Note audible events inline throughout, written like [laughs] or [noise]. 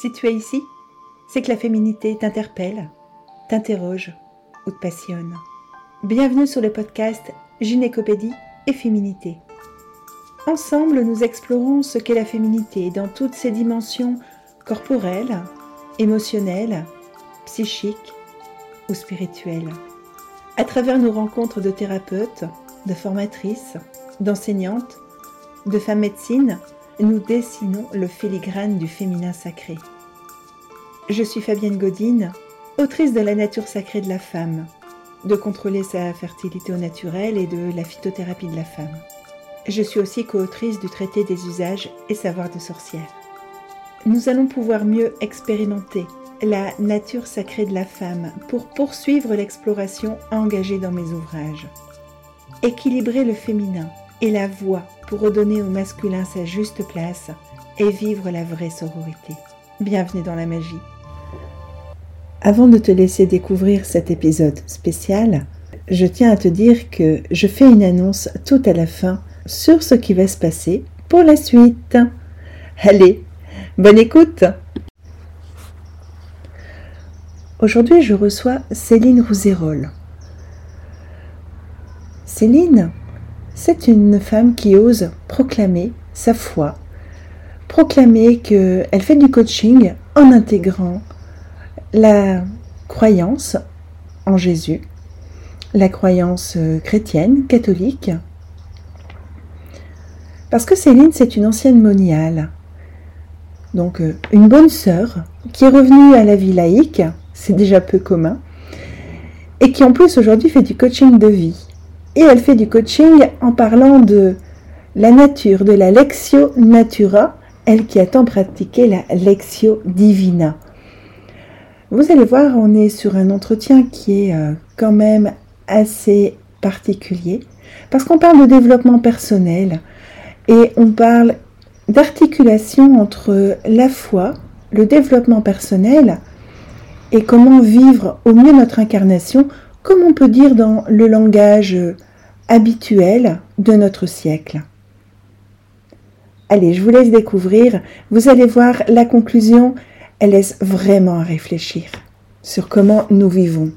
Si tu es ici, c'est que la féminité t'interpelle, t'interroge ou te passionne. Bienvenue sur le podcast Gynécopédie et Féminité. Ensemble, nous explorons ce qu'est la féminité dans toutes ses dimensions corporelles, émotionnelles, psychiques ou spirituelles. À travers nos rencontres de thérapeutes, de formatrices, d'enseignantes, de femmes médecines, nous dessinons le filigrane du féminin sacré. Je suis Fabienne Godine, autrice de La nature sacrée de la femme, de contrôler sa fertilité au naturel et de la phytothérapie de la femme. Je suis aussi co-autrice du traité des usages et savoirs de sorcière. Nous allons pouvoir mieux expérimenter la nature sacrée de la femme pour poursuivre l'exploration engagée dans mes ouvrages. Équilibrer le féminin et la voix pour redonner au masculin sa juste place et vivre la vraie sororité. Bienvenue dans la magie. Avant de te laisser découvrir cet épisode spécial, je tiens à te dire que je fais une annonce tout à la fin sur ce qui va se passer pour la suite. Allez, bonne écoute Aujourd'hui, je reçois Céline Rouzérol. Céline c'est une femme qui ose proclamer sa foi, proclamer qu'elle fait du coaching en intégrant la croyance en Jésus, la croyance chrétienne, catholique. Parce que Céline, c'est une ancienne moniale, donc euh, une bonne sœur qui est revenue à la vie laïque, c'est déjà peu commun, et qui en plus aujourd'hui fait du coaching de vie. Et elle fait du coaching en parlant de la nature, de la Lexio Natura, elle qui a tant pratiqué la Lexio Divina. Vous allez voir, on est sur un entretien qui est euh, quand même assez particulier, parce qu'on parle de développement personnel et on parle d'articulation entre la foi, le développement personnel et comment vivre au mieux notre incarnation comme on peut dire dans le langage habituel de notre siècle. Allez, je vous laisse découvrir. Vous allez voir, la conclusion, elle laisse vraiment à réfléchir sur comment nous vivons.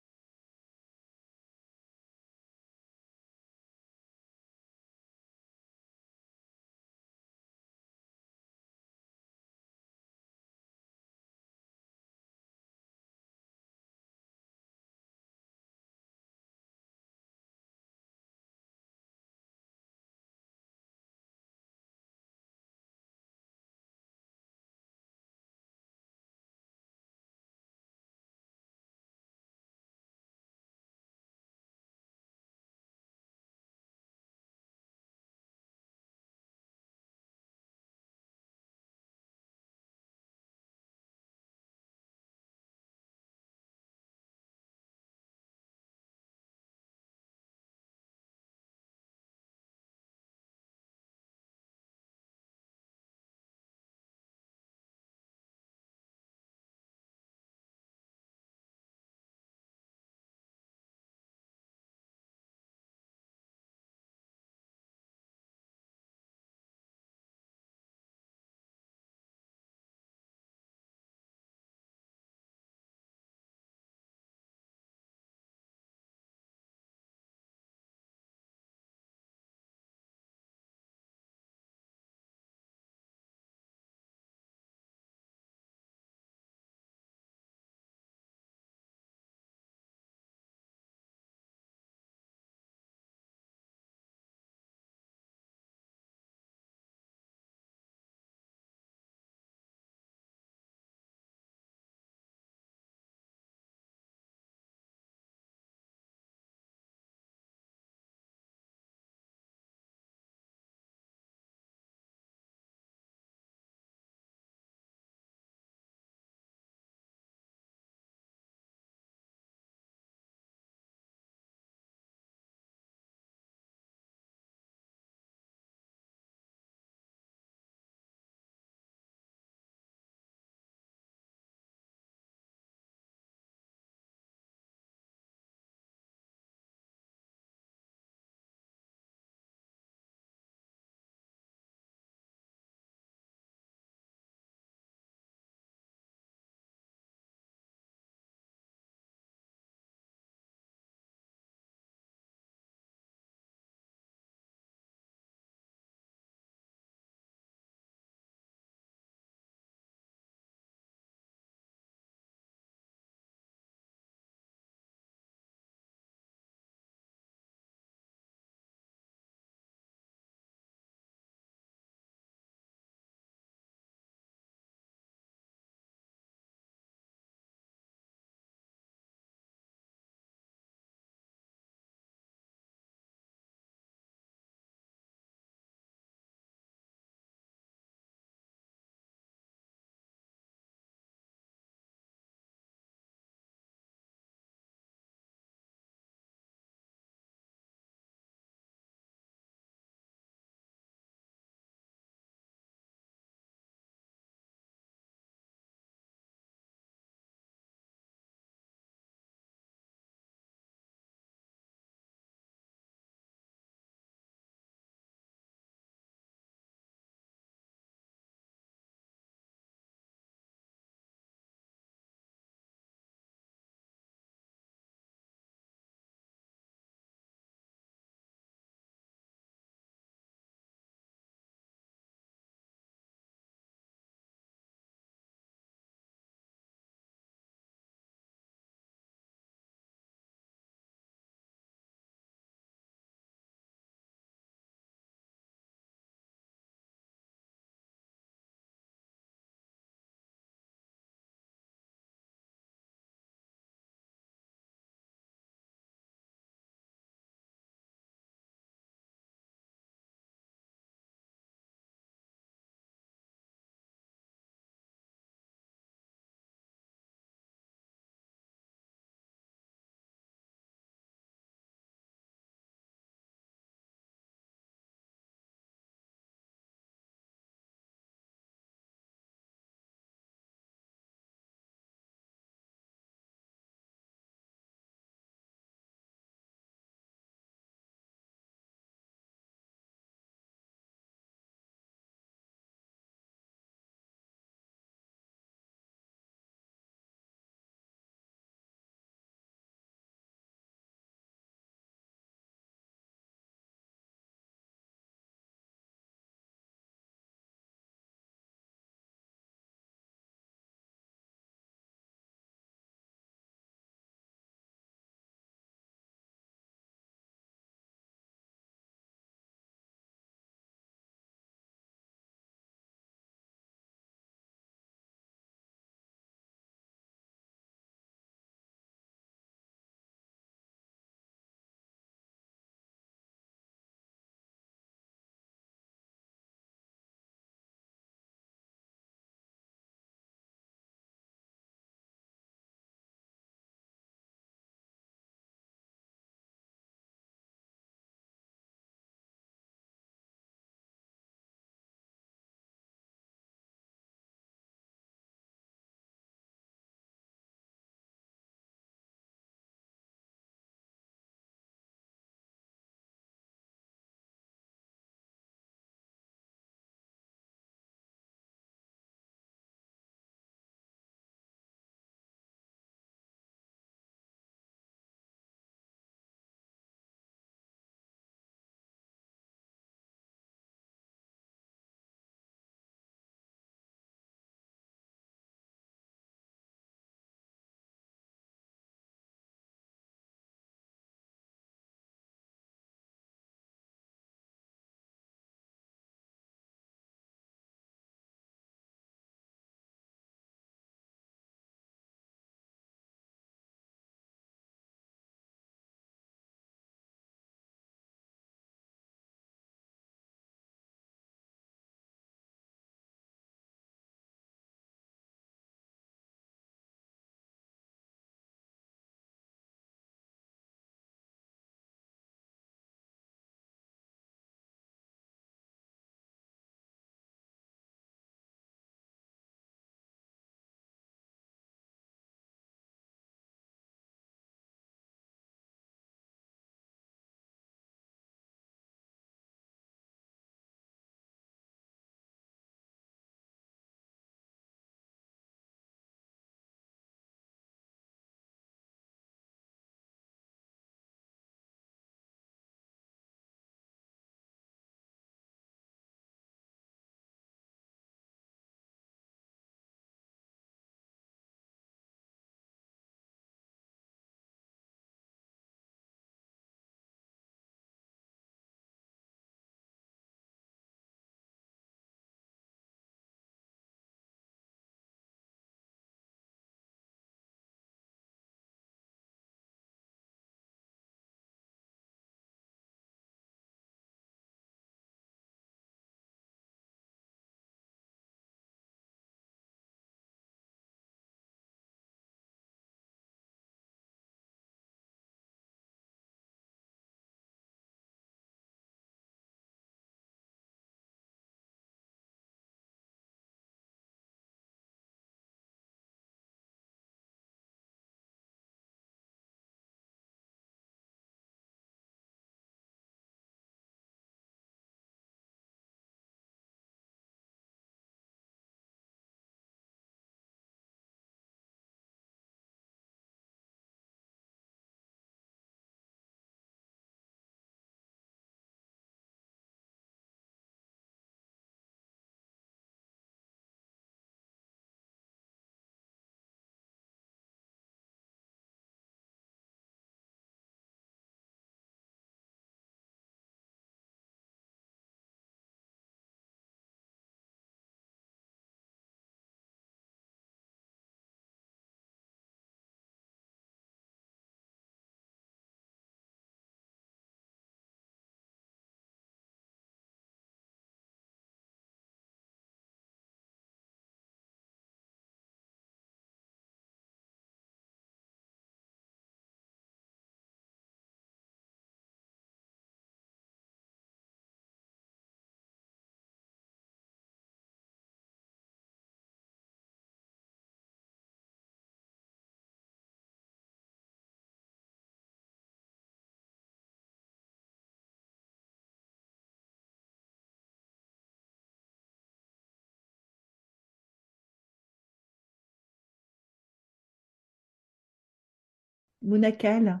Monacale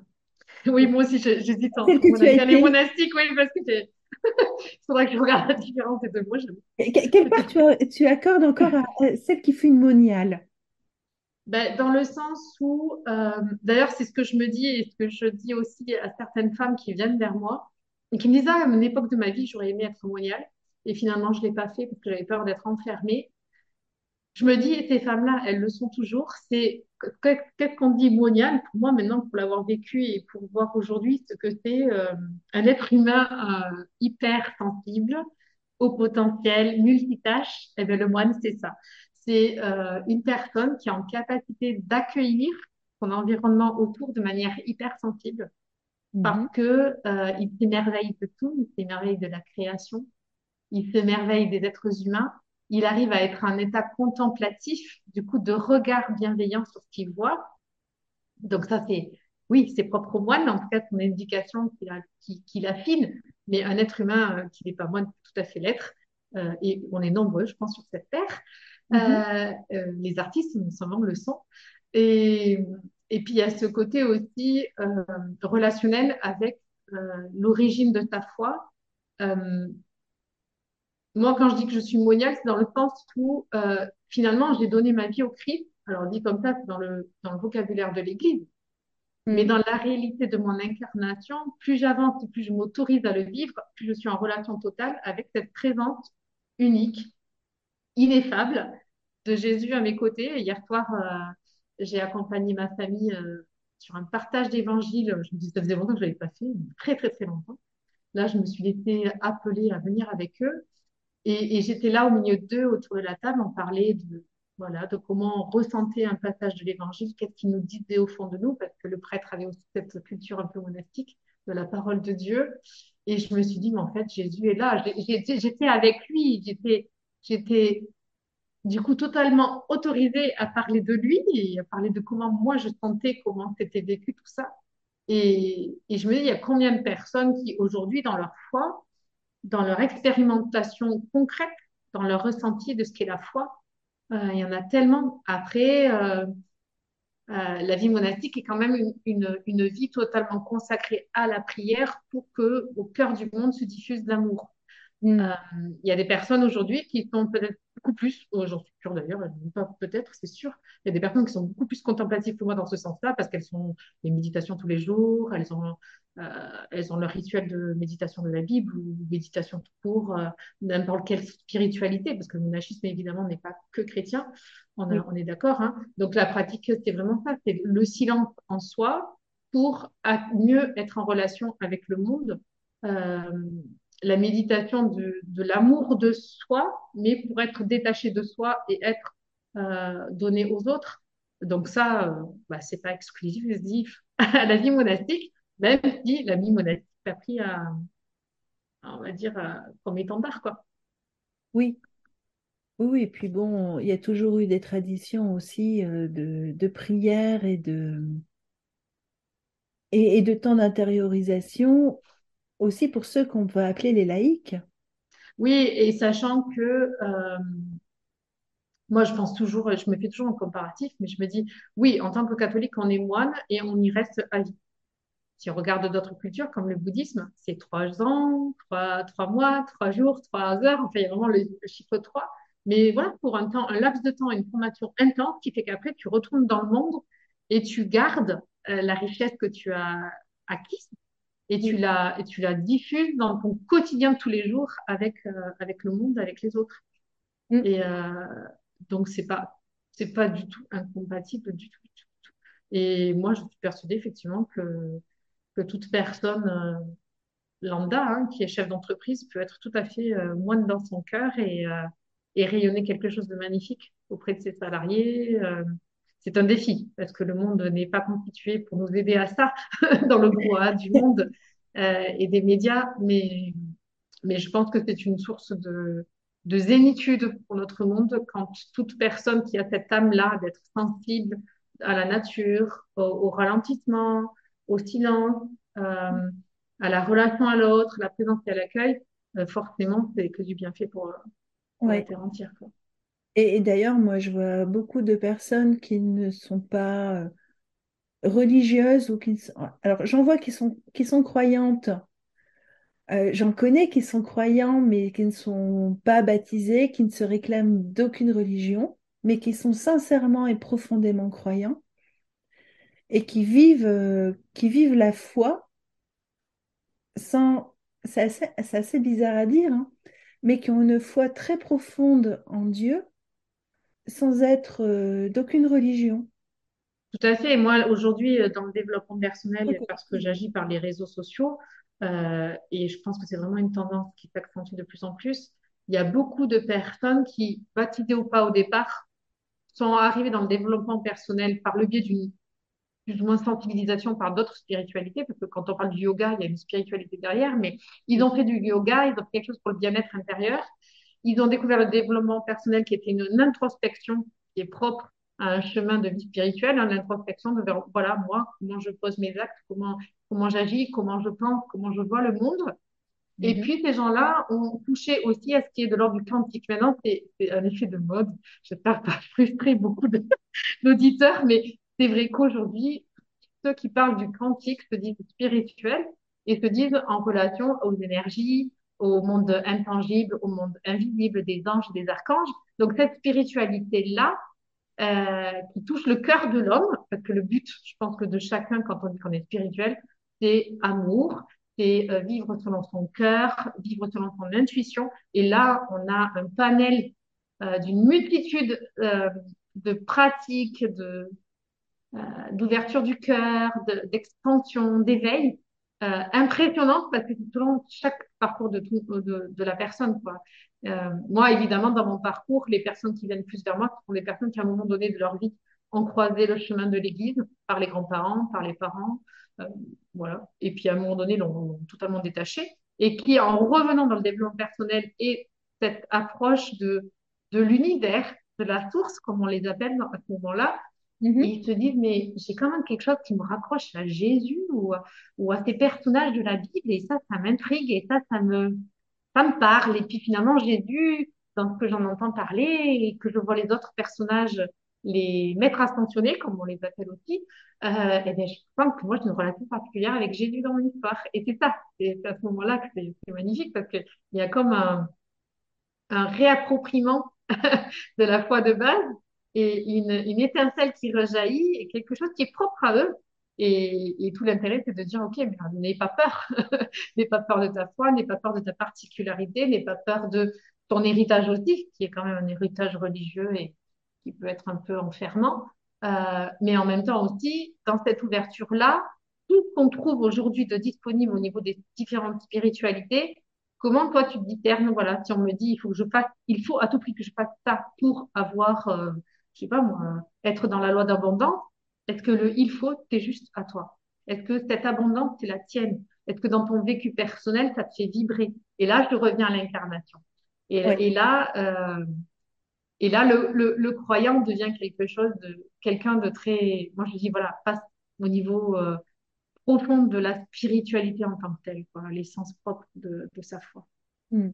Oui, moi aussi, j'hésite entre as monacale et monastique, oui, parce que il [laughs] faudrait que je regarde la différence des deux mots. Quelle part tu, tu accordes encore à, à celle qui fut une moniale? Ben, dans le sens où, euh, d'ailleurs, c'est ce que je me dis et ce que je dis aussi à certaines femmes qui viennent vers moi et qui me disent, ah, à une époque de ma vie, j'aurais aimé être moniale. Et finalement, je ne l'ai pas fait parce que j'avais peur d'être enfermée. Je me dis, ces femmes-là, elles le sont toujours. C'est qu'est-ce qu'on dit monial pour moi maintenant, pour l'avoir vécu et pour voir aujourd'hui ce que c'est euh, un être humain euh, hyper sensible, au potentiel, multitâche. Et bien, le moine, c'est ça. C'est euh, une personne qui est en capacité d'accueillir son environnement autour de manière hyper sensible parce Mhm. que il s'émerveille de tout, il s'émerveille de la création, il s'émerveille des êtres humains, il arrive à être un état contemplatif, du coup, de regard bienveillant sur ce qu'il voit. Donc ça, c'est, oui, c'est propre au moine, en tout cas, son éducation qu'il a, qui, qui l'affine, mais un être humain euh, qui n'est pas moine peut tout à fait l'être, euh, et on est nombreux, je pense, sur cette terre. Mhm. Euh, euh, les artistes, nous sommes le sont. Et, et puis, il y a ce côté aussi euh, relationnel avec euh, l'origine de ta foi. Moi, quand je dis que je suis moniale, c'est dans le sens où euh, finalement, j'ai donné ma vie au Christ. Alors, dit comme ça, c'est dans le, dans le vocabulaire de l'Église. Mais Mhm. dans la réalité de mon incarnation, plus j'avance et plus je m'autorise à le vivre, plus je suis en relation totale avec cette présence unique, ineffable de Jésus à mes côtés. Et hier soir, euh, j'ai accompagné ma famille euh, sur un partage d'évangile. Je me dis, ça faisait longtemps que je l'avais pas fait, très, très, très longtemps. Là, je me suis laissée appeler à venir avec eux. Et, j'étais là au milieu d'eux, autour de la table, on parlait de, voilà, de comment on ressentait un passage de l'évangile, qu'est-ce qu'il nous disait au fond de nous, parce que le prêtre avait aussi cette culture un peu monastique de la parole de Dieu. Et je me suis dit, mais en fait, Jésus est là. J'étais avec lui, j'étais, j'étais du coup totalement autorisée à parler de lui et à parler de comment moi je sentais, comment c'était vécu tout ça. Et, et je me dis, il y a combien de personnes qui aujourd'hui, dans leur foi, dans leur expérimentation concrète, dans leur ressenti de ce qu'est la foi. Euh, il y en a tellement. Après, euh, euh, la vie monastique est quand même une, vie totalement consacrée à la prière pour que au cœur du monde se diffuse l'amour. Euh, Mhm. il y a des personnes aujourd'hui qui sont peut-être beaucoup plus, oh, suis sûre d'ailleurs, peut-être, c'est sûr, il y a des personnes qui sont beaucoup plus contemplatives que moi dans ce sens-là parce qu'elles sont des méditations tous les jours, elles ont, euh, elles ont leur rituel de méditation de la Bible ou méditation tout court, euh, n'importe quelle spiritualité, parce que le monachisme évidemment n'est pas que chrétien, on, a, Oui. on est d'accord. Hein Donc la pratique, c'est vraiment ça, c'est le silence en soi pour mieux être en relation avec le monde. Euh, la méditation de, l'amour de soi, mais pour être détaché de soi et être euh, donné aux autres. Donc ça, euh, bah, c'est pas exclusif à la vie monastique, même si la vie monastique a pris à, on va dire, à, comme étendard, quoi. Oui. Oui, et puis bon, il y a toujours eu des traditions aussi euh, de, prière et de, et de temps d'intériorisation aussi pour ceux qu'on va appeler les laïcs. Oui, et sachant que euh, moi, je pense toujours, je me fais toujours un comparatif, mais je me dis, oui, en tant que catholique, on est moine et on y reste à vie. Si on regarde d'autres cultures, comme le bouddhisme, c'est trois ans, trois, trois mois, trois jours, trois heures. Enfin, il y a vraiment le, le chiffre trois. Mais voilà, pour un temps, un laps de temps, une formation intense qui fait qu'après, tu retournes dans le monde et tu gardes euh, la richesse que tu as acquise et tu la, et tu la diffuses dans ton quotidien de tous les jours avec, euh, avec le monde, avec les autres. Mm. Et euh, donc, c'est pas, c'est pas du tout incompatible du tout. du tout. Et moi, je suis persuadée effectivement que que toute personne euh, lambda hein, qui est chef d'entreprise peut être tout à fait moine dans son cœur et, et rayonner quelque chose de magnifique auprès de ses salariés. C'est un défi parce que le monde n'est pas constitué pour nous aider à ça [laughs] dans le brouhaha du monde euh, et des médias, mais, mais je pense que c'est une source de, de zénitude pour notre monde quand toute personne qui a cette âme-là d'être sensible à la nature, au, au ralentissement, au silence, euh, à la relation à l'autre, la présence et à l'accueil, euh, forcément, c'est que du bienfait pour, pour Ouais. entière. Quoi. Et, d'ailleurs, moi, je vois beaucoup de personnes qui ne sont pas, euh, religieuses ou qui sont... Alors, j'en vois qui sont, qui sont croyantes. Euh, j'en connais qui sont croyants, mais qui ne sont pas baptisés, qui ne se réclament d'aucune religion, mais qui sont sincèrement et profondément croyants et qui vivent, euh, qui vivent la foi sans... C'est assez, c'est assez bizarre à dire, hein, mais qui ont une foi très profonde en Dieu sans être euh, d'aucune religion. Tout à fait. Et moi, aujourd'hui, euh, dans le développement personnel, parce que j'agis par les réseaux sociaux, euh, et je pense que c'est vraiment une tendance qui s'accentue de plus en plus, il y a beaucoup de personnes qui, baptisées ou pas au départ, sont arrivées dans le développement personnel par le biais d'une plus ou moins sensibilisation par d'autres spiritualités, parce que quand on parle du yoga, il y a une spiritualité derrière, mais ils ont fait du yoga, ils ont fait quelque chose pour le bien-être intérieur. Ils ont découvert le développement personnel qui était une, introspection qui est propre à un chemin de vie spirituelle, une introspection de voilà, moi, comment je pose mes actes, comment, comment j'agis, comment je pense, comment je vois le monde. Et Mhm. puis, ces gens-là ont touché aussi à ce qui est de l'ordre du quantique. Maintenant, c'est un effet de mode. J'espère pas frustrer beaucoup [laughs] d'auditeurs, mais c'est vrai qu'aujourd'hui, ceux qui parlent du quantique se disent spirituels et se disent en relation aux énergies, au monde intangible, au monde invisible des anges des archanges. Donc, cette spiritualité-là, euh, qui touche le cœur de l'homme, parce que le but, je pense que de chacun, quand on dit qu'on est spirituel, c'est amour, c'est euh, vivre selon son cœur, vivre selon son intuition. Et là, on a un panel euh, d'une multitude euh, de pratiques, de, euh, d'ouverture du cœur, de- d'expansion, d'éveil, euh, impressionnante parce que c'est selon chaque parcours de, tout- de, de la personne, quoi. Euh, moi, évidemment, dans mon parcours, les personnes qui viennent plus vers moi, sont des personnes qui, à un moment donné de leur vie, ont croisé le chemin de l'Église par les grands-parents, par les parents, euh, voilà. Et puis, à un moment donné, l'ont totalement détaché et qui, en revenant dans le développement personnel et cette approche de, de l'univers, de la source, comme on les appelle à ce moment-là, et Mhm. ils se disent, mais j'ai quand même quelque chose qui me raccroche à Jésus ou, ou à ces personnages de la Bible, et ça, ça m'intrigue, et ça, ça me, ça me parle. Et puis finalement, Jésus, dans ce que j'en entends parler, et que je vois les autres personnages, les maîtres ascensionnés, comme on les appelle aussi, euh, et bien, je pense que moi, j'ai une relation particulière avec Jésus dans mon histoire. Et c'est ça, c'est à ce moment-là que c'est c'est magnifique, parce qu'il y a comme un, un réappropriement [laughs] de la foi de base et une, étincelle qui rejaillit et quelque chose qui est propre à eux. Et, et tout l'intérêt, c'est de dire, OK, mais n'aie pas peur. [laughs] n'aie pas peur de ta foi, n'aie pas peur de ta particularité, n'aie pas peur de ton héritage aussi, qui est quand même un héritage religieux et qui peut être un peu enfermant. Euh, mais en même temps aussi, dans cette ouverture-là, tout ce qu'on trouve aujourd'hui de disponible au niveau des différentes spiritualités, Comment toi tu te discernes, voilà, si on me dit il faut que je fasse, il faut à tout prix que je fasse ça pour avoir, euh, je sais pas moi, être dans la loi d'abondance, est-ce que le il faut, c'est juste à toi? Est-ce que cette abondance, c'est la tienne? Est-ce que dans ton vécu personnel, ça te fait vibrer? Et là, je reviens à l'incarnation. Et, là, euh, et là, le, le, le croyant devient quelque chose de, quelqu'un de très, moi je dis voilà, passe au niveau euh, profond de la spiritualité en tant que telle, l'essence propre de, de sa foi. Mm.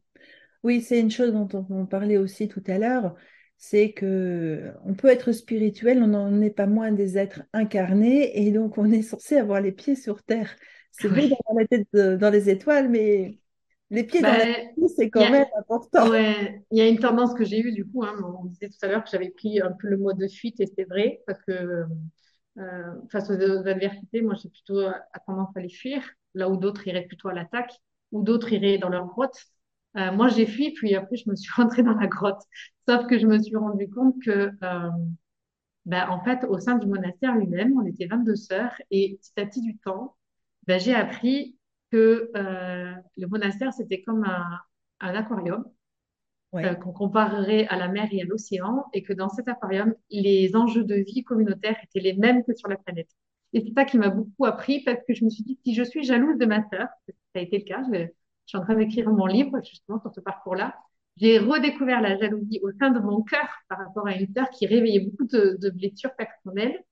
Oui, c'est une chose dont on, on parlait aussi tout à l'heure, c'est que on peut être spirituel, on n'en est pas moins des êtres incarnés, et donc on est censé avoir les pieds sur terre. C'est beau Oui. d'avoir la tête dans les étoiles, mais les pieds dans la terre, c'est il y quand a, même important. ouais, il y a une tendance que j'ai eue, du coup, hein, on disait tout à l'heure que j'avais pris un peu le mode de fuite, et c'est vrai, parce que euh, face aux, aux adversités, moi, j'ai plutôt euh, tendance à les fuir, là où d'autres iraient plutôt à l'attaque, ou d'autres iraient dans leur grotte. Euh, moi, j'ai fui, puis après, je me suis [laughs] rentrée dans la grotte. Sauf que je me suis rendu compte que, euh, ben, en fait, au sein du monastère lui-même, on était 22 sœurs, et petit à petit du temps, ben, j'ai appris que euh, le monastère, c'était comme un, un aquarium Ouais, qu'on comparerait à la mer et à l'océan, et que dans cet aquarium, les enjeux de vie communautaire étaient les mêmes que sur la planète. Et c'est ça qui m'a beaucoup appris, parce que je me suis dit, si je suis jalouse de ma sœur, ça a été le cas, je, je suis en train d'écrire mon livre justement sur ce parcours-là, j'ai redécouvert la jalousie au sein de mon cœur par rapport à une sœur qui réveillait beaucoup de, de blessures personnelles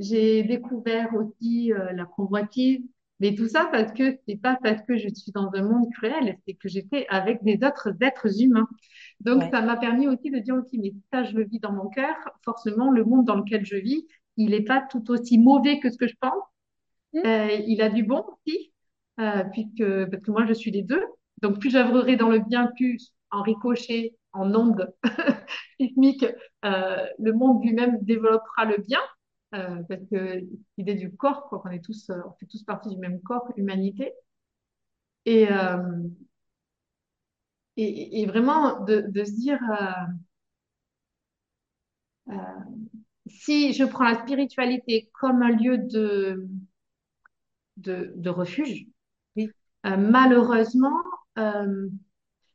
j'ai découvert aussi euh, la convoitise, mais tout ça parce que c'est pas parce que je suis dans un monde cruel, c'est que j'étais avec des autres êtres humains. Donc ouais. ça m'a permis aussi de dire, ok, mais ça je le vis dans mon cœur, forcément le monde dans lequel je vis, il n'est pas tout aussi mauvais que ce que je pense. Mm. Euh, il a du bon aussi, euh, puisque, parce que moi, je suis les deux. Donc, plus j'œuvrerai dans le bien, plus en ricochet, en onde sismique, [laughs] euh, le monde lui-même développera le bien, euh, parce que l'idée du corps, quoi, qu'on est tous, euh, on fait tous partie du même corps, humanité. Et, euh, et, et vraiment de, se dire, si je prends la spiritualité comme un lieu de, de, refuge. Euh, malheureusement, euh,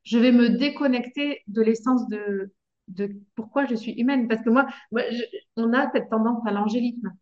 je vais me déconnecter de l'essence de, de pourquoi je suis humaine. Parce que moi, moi je- on a cette tendance à l'angélisme.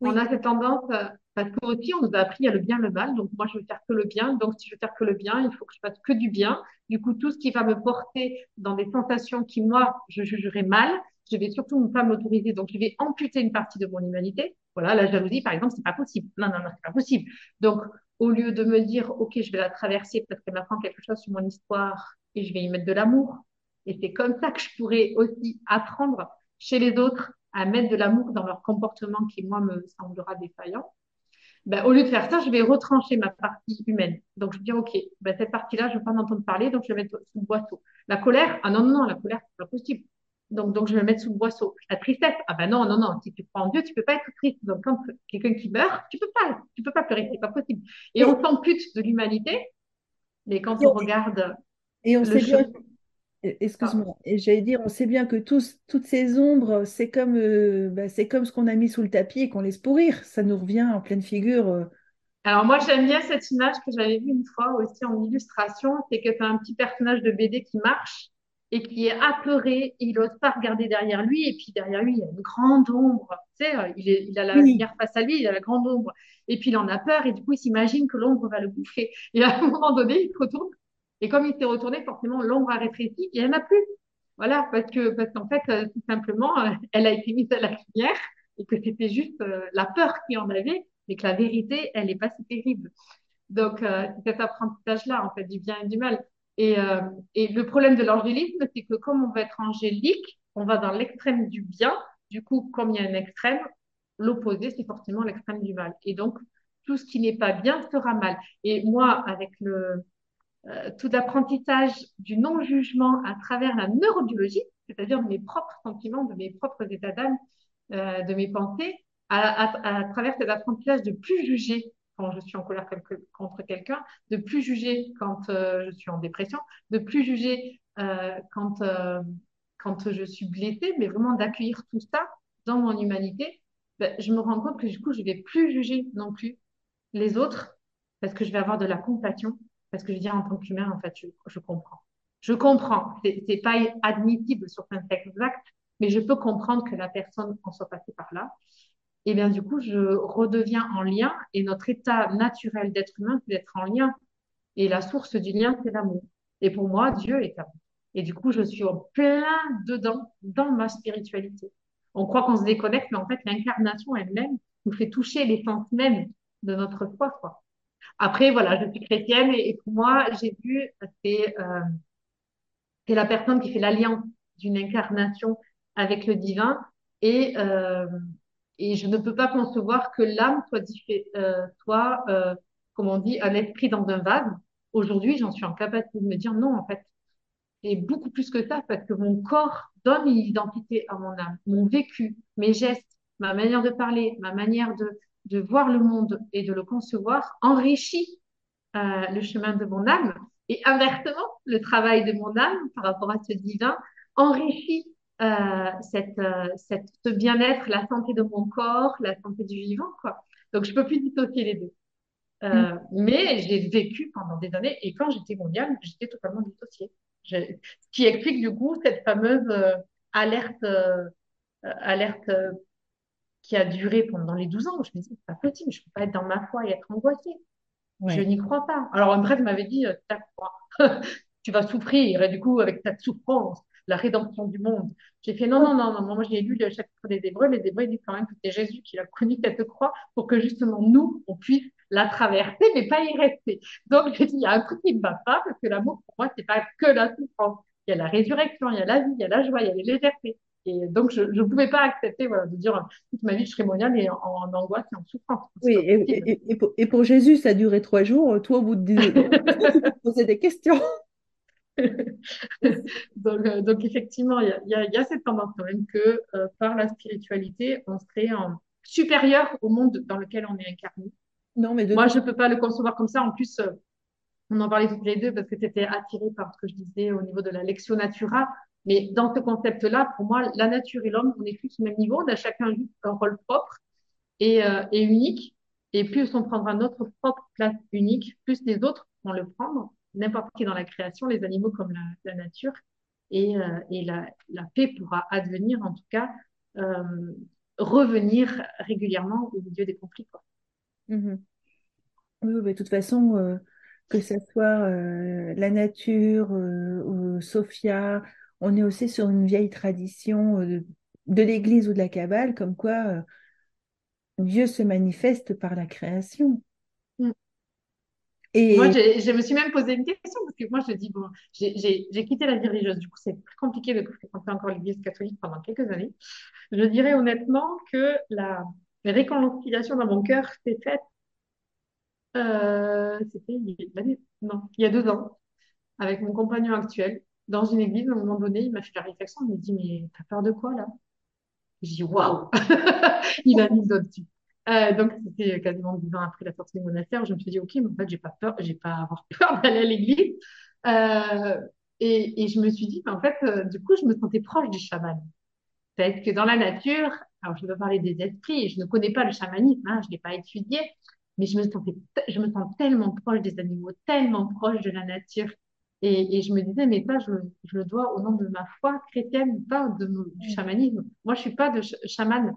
On a cette tendance, euh, parce qu'aussi, on nous a appris il y a le bien, le mal. Donc, moi, je veux faire que le bien. Donc, si je veux faire que le bien, il faut que je fasse que du bien. Du coup, tout ce qui va me porter dans des sensations qui, moi, je jugerais mal, je vais surtout ne pas m'autoriser. Donc, je vais amputer une partie de mon humanité. Voilà, la jalousie, par exemple, c'est pas possible. Non, non, non, c'est pas possible. Donc, au lieu de me dire, OK, je vais la traverser parce qu'elle m'apprend quelque chose sur mon histoire et je vais y mettre de l'amour. Et c'est comme ça que je pourrais aussi apprendre chez les autres à mettre de l'amour dans leur comportement qui, moi, me semblera défaillant. Ben, au lieu de faire ça, je vais retrancher ma partie humaine. Donc, je vais dire, OK, ben, cette partie-là, je ne veux pas m'entendre parler, donc je vais mettre sous le. La colère, ah non, non, non, la colère, c'est pas possible. Donc, donc, je vais mettre sous le boisseau. La tristesse, ah ben non, non, non, si tu crois en Dieu, tu peux pas être triste. Donc, quand quelqu'un qui meurt, tu peux pas, tu peux pas pleurer, c'est pas possible. Et Et, on s'ampute de l'humanité, mais quand on on, regarde et on le sait bien, euh, excuse-moi, et j'allais dire, on sait bien que tous, toutes ces ombres, c'est comme, euh, bah, c'est comme ce qu'on a mis sous le tapis et qu'on laisse pourrir. Ça nous revient en pleine figure. euh. Alors moi, j'aime bien cette image que j'avais vue une fois aussi en illustration, c'est que tu as un petit personnage de BD qui marche et qui est apeuré, il n'ose pas regarder derrière lui, et puis derrière lui, il y a une grande ombre. Tu sais, euh, il, est, il a la lumière face à lui, il a la grande ombre. Et puis il en a peur, et du coup, il s'imagine que l'ombre va le bouffer. [laughs] Et à un moment donné, il se retourne, et comme il s'est retourné, forcément, l'ombre a rétréci, et elle n'a plus. Voilà, parce que parce qu'en fait, euh, tout simplement, euh, [laughs] elle a été mise à la lumière, et que c'était juste euh, la peur qu'il en avait, et que la vérité, elle n'est pas si terrible. Donc, c'est cet apprentissage-là, en fait, du bien et du mal. Et, euh, et le problème de l'angélisme, c'est que comme on va être angélique, on va dans l'extrême du bien. Du coup, comme il y a un extrême, l'opposé, c'est forcément l'extrême du mal. Et donc, tout ce qui n'est pas bien sera mal. Et moi, avec euh, tout l'apprentissage du non-jugement à travers la neurobiologie, c'est-à-dire mes propres sentiments, de mes propres états d'âme, euh, de mes pensées, à, à, à travers cet apprentissage de plus juger quand je suis en colère contre quelqu'un, de plus juger quand euh, je suis en dépression, de plus juger euh, quand, euh, quand je suis blessée, mais vraiment d'accueillir tout ça dans mon humanité, ben, je me rends compte que du coup, je vais plus juger non plus les autres parce que je vais avoir de la compassion, parce que je vais dire en tant qu'humain, en fait, je, je comprends. Je comprends. C'est c'est pas admissible sur un texte exact, mais je peux comprendre que la personne en soit passée par là et bien du coup, je redeviens en lien et notre état naturel d'être humain, c'est d'être en lien. Et la source du lien, c'est l'amour. Et pour moi, Dieu est amour. Et du coup, je suis en plein dedans, dans ma spiritualité. On croit qu'on se déconnecte, mais en fait, l'incarnation elle-même nous fait toucher l'essence même de notre foi. Après, voilà, je suis chrétienne et, pour moi, Jésus, c'est euh, la personne qui fait l'alliance d'une incarnation avec le divin et, euh, et je ne peux pas concevoir que l'âme soit, euh, soit euh, comme on dit, un esprit dans un vase. Aujourd'hui, j'en suis en capacité de me dire non, en fait, c'est beaucoup plus que ça parce que mon corps donne une identité à mon âme, mon vécu, mes gestes, ma manière de parler, ma manière de, de voir le monde et de le concevoir enrichit euh, le chemin de mon âme. Et inversement, le travail de mon âme par rapport à ce divin enrichit euh, cette, euh, cette, ce bien-être, la santé de mon corps, la santé du vivant, quoi. Donc, je peux plus dissocier les deux. Mm. Euh, mais j'ai vécu pendant des années et quand j'étais mondiale, j'étais totalement dissociée. Je- ce qui explique du coup cette fameuse euh, alerte, euh, alerte euh, qui a duré pendant les 12 ans. où Je me disais, c'est pas possible, je peux pas être dans ma foi et être angoissée. Je n'y crois pas. Alors, un prêtre m'avait dit, [laughs] tu vas souffrir, et du coup, avec ta souffrance, la rédemption du monde. J'ai fait, non, non, non, non, moi, j'ai lu le chapitre des Hébreux, les Hébreux disent quand même que c'est Jésus qui a connu cette croix pour que justement, nous, on puisse la traverser, mais pas y rester. Donc, j'ai dit, il y a un truc qui ne va pas, parce que l'amour, pour moi, c'est pas que la souffrance. Il y a la résurrection, il y a la vie, il y a la joie, il y a la légèreté. Et donc, je ne pouvais pas accepter voilà, de dire toute ma vie, je serai mondiale et en, en angoisse et en souffrance. Oui, et, et, et, pour, et, pour, Jésus, ça a duré trois jours. Toi, au bout de dix jours, tu posais des questions. [laughs] donc, euh, donc, effectivement, il y a, y a, cette tendance quand même que euh, par la spiritualité, on serait en supérieur au monde dans lequel on est incarné. Non, mais Moi, je ne peux pas le concevoir comme ça. En plus, euh, on en parlait toutes les deux parce que tu étais attirée par ce que je disais au niveau de la lectio natura. Mais dans ce concept-là, pour moi, la nature et l'homme, on est tous au même niveau. On a chacun un rôle propre et, et unique. Et plus on prendra notre propre place unique, plus les autres vont le prendre. N'importe qui dans la création, les animaux comme la, nature. Et, euh, et la, la, paix pourra advenir, en tout cas, euh, revenir régulièrement au milieu des conflits. Quoi. Mmh oui, mais de toute façon, euh, que ce soit la nature ou Sophia, on est aussi sur une vieille tradition de, de l'Église ou de la Kabbale, comme quoi Dieu se manifeste par la création. Moi, je me suis même posé une question parce que moi, je dis, bon, j'ai quitté la vie religieuse, du coup, c'est plus compliqué de fréquenter encore l'Église catholique pendant quelques années. Je dirais honnêtement que la réconciliation dans mon cœur s'est faite euh, c'était non, il y a deux ans, avec mon compagnon actuel, dans une église. À un moment donné, il m'a fait la réflexion. Il m'a dit, mais t'as peur de quoi là? J'ai dit, waouh [laughs] Il a mis au-dessus. Euh, donc, c'était quasiment dix ans après la sortie du monastère. Je me suis dit, ok, mais en fait, j'ai pas peur, j'ai pas à avoir [laughs] peur d'aller à l'église. Euh, et, et, je me suis dit, en fait, euh, du coup, je me sentais proche du chaman. Peut-être que dans la nature, alors je vais parler des esprits, je ne connais pas le chamanisme, hein, je ne l'ai pas étudié, mais je me, sentais, je me sens tellement proche des animaux, tellement proche de la nature. Et, et je me disais, mais ça, je, je, le dois au nom de ma foi chrétienne, pas de, du mm. chamanisme. Moi, je suis pas de ch chaman.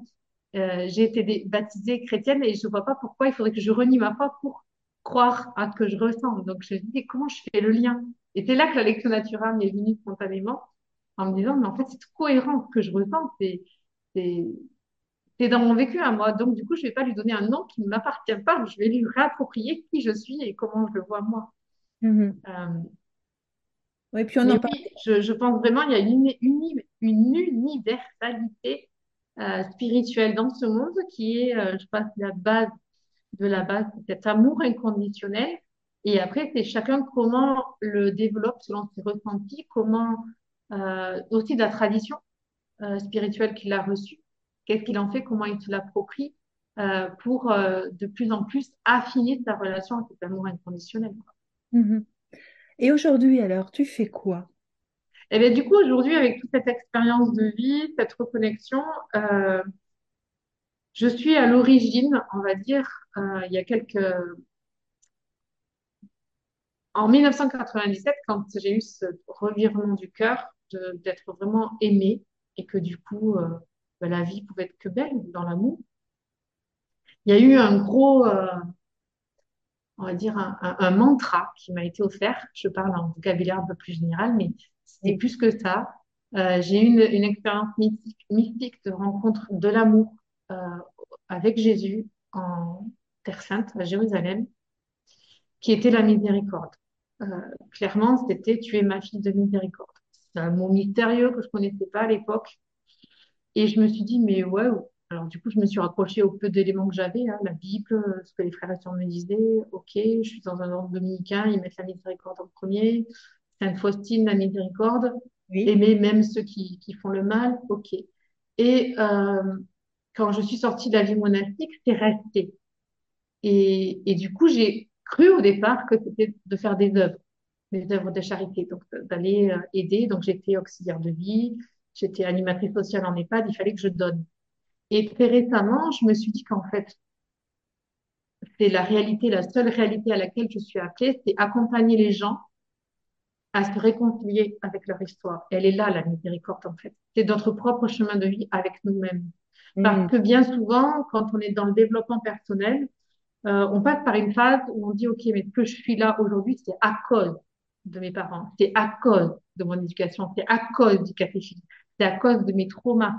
Euh, j'ai été baptisée chrétienne et je vois pas pourquoi il faudrait que je renie ma foi pour croire à ce que je ressens. Donc, je me disais, comment je fais le lien? Et c'est là que la lecture naturelle m'est venue spontanément en me disant, mais en fait, c'est cohérent ce que je ressens. C'est, c'est dans mon vécu à moi. Donc, du coup, je ne vais pas lui donner un nom qui ne m'appartient pas. Je vais lui réapproprier qui je suis et comment je le vois moi. Mm-hmm. Euh, oui, puis on en parle. je, je, pense vraiment qu'il y a une, une, une universalité euh, spirituelle dans ce monde qui est, euh, je pense, la base de la base, cet amour inconditionnel. Et après, c'est chacun comment le développe selon ses ressentis, comment euh, aussi de la tradition euh, spirituelle qu'il a reçue qu'est-ce qu'il en fait, comment il se l'approprie euh, pour euh, de plus en plus affiner sa relation avec cet amour inconditionnel. Mm-hmm. Et aujourd'hui, alors, tu fais quoi? Eh bien, du coup, aujourd'hui, avec toute cette expérience de vie, cette reconnexion, euh, je suis à l'origine, on va dire, euh, il y a quelques... En 1997, quand j'ai eu ce revirement du cœur, d'être vraiment aimée et que du coup, euh, ben, la vie pouvait être que belle dans l'amour. Il y a eu un gros, on va dire, un, mantra qui m'a été offert. Je parle en vocabulaire un peu plus général, mais c'est plus que ça. Euh, j'ai eu une, expérience mystique, mystique, de rencontre de l'amour euh, avec Jésus en Terre Sainte, à Jérusalem, qui était la miséricorde. clairement, c'était tu es ma fille de miséricorde. C'est un mot mystérieux que je connaissais pas à l'époque. Et je me suis dit, mais ouais, alors du coup, je me suis raccrochée au peu d'éléments que j'avais, hein, la Bible, ce que les frères et sœurs me disaient. Ok, je suis dans un ordre dominicain, ils mettent la miséricorde en premier. Sainte Faustine, la miséricorde. Aimer même ceux qui, qui, font le mal. Ok. Et euh, quand je suis sortie de la vie monastique, c'est resté. Et, et du coup, j'ai cru au départ que c'était de faire des œuvres, des œuvres de charité, donc d'aller euh, aider. Donc j'étais auxiliaire de vie, J'étais animatrice sociale en EHPAD, il fallait que je donne. Et très récemment, je me suis dit qu'en fait, c'est la réalité, la seule réalité à laquelle je suis appelée, c'est accompagner les gens à se réconcilier avec leur histoire. Elle est là, la miséricorde, en fait. C'est notre propre chemin de vie avec nous-mêmes. Parce mm. que bien souvent, quand on est dans le développement personnel, euh, on passe par une phase où on dit, OK, mais ce que je suis là aujourd'hui, c'est à cause de mes parents, c'est à cause de mon éducation, c'est à cause du catéchisme, c'est à cause de mes traumas.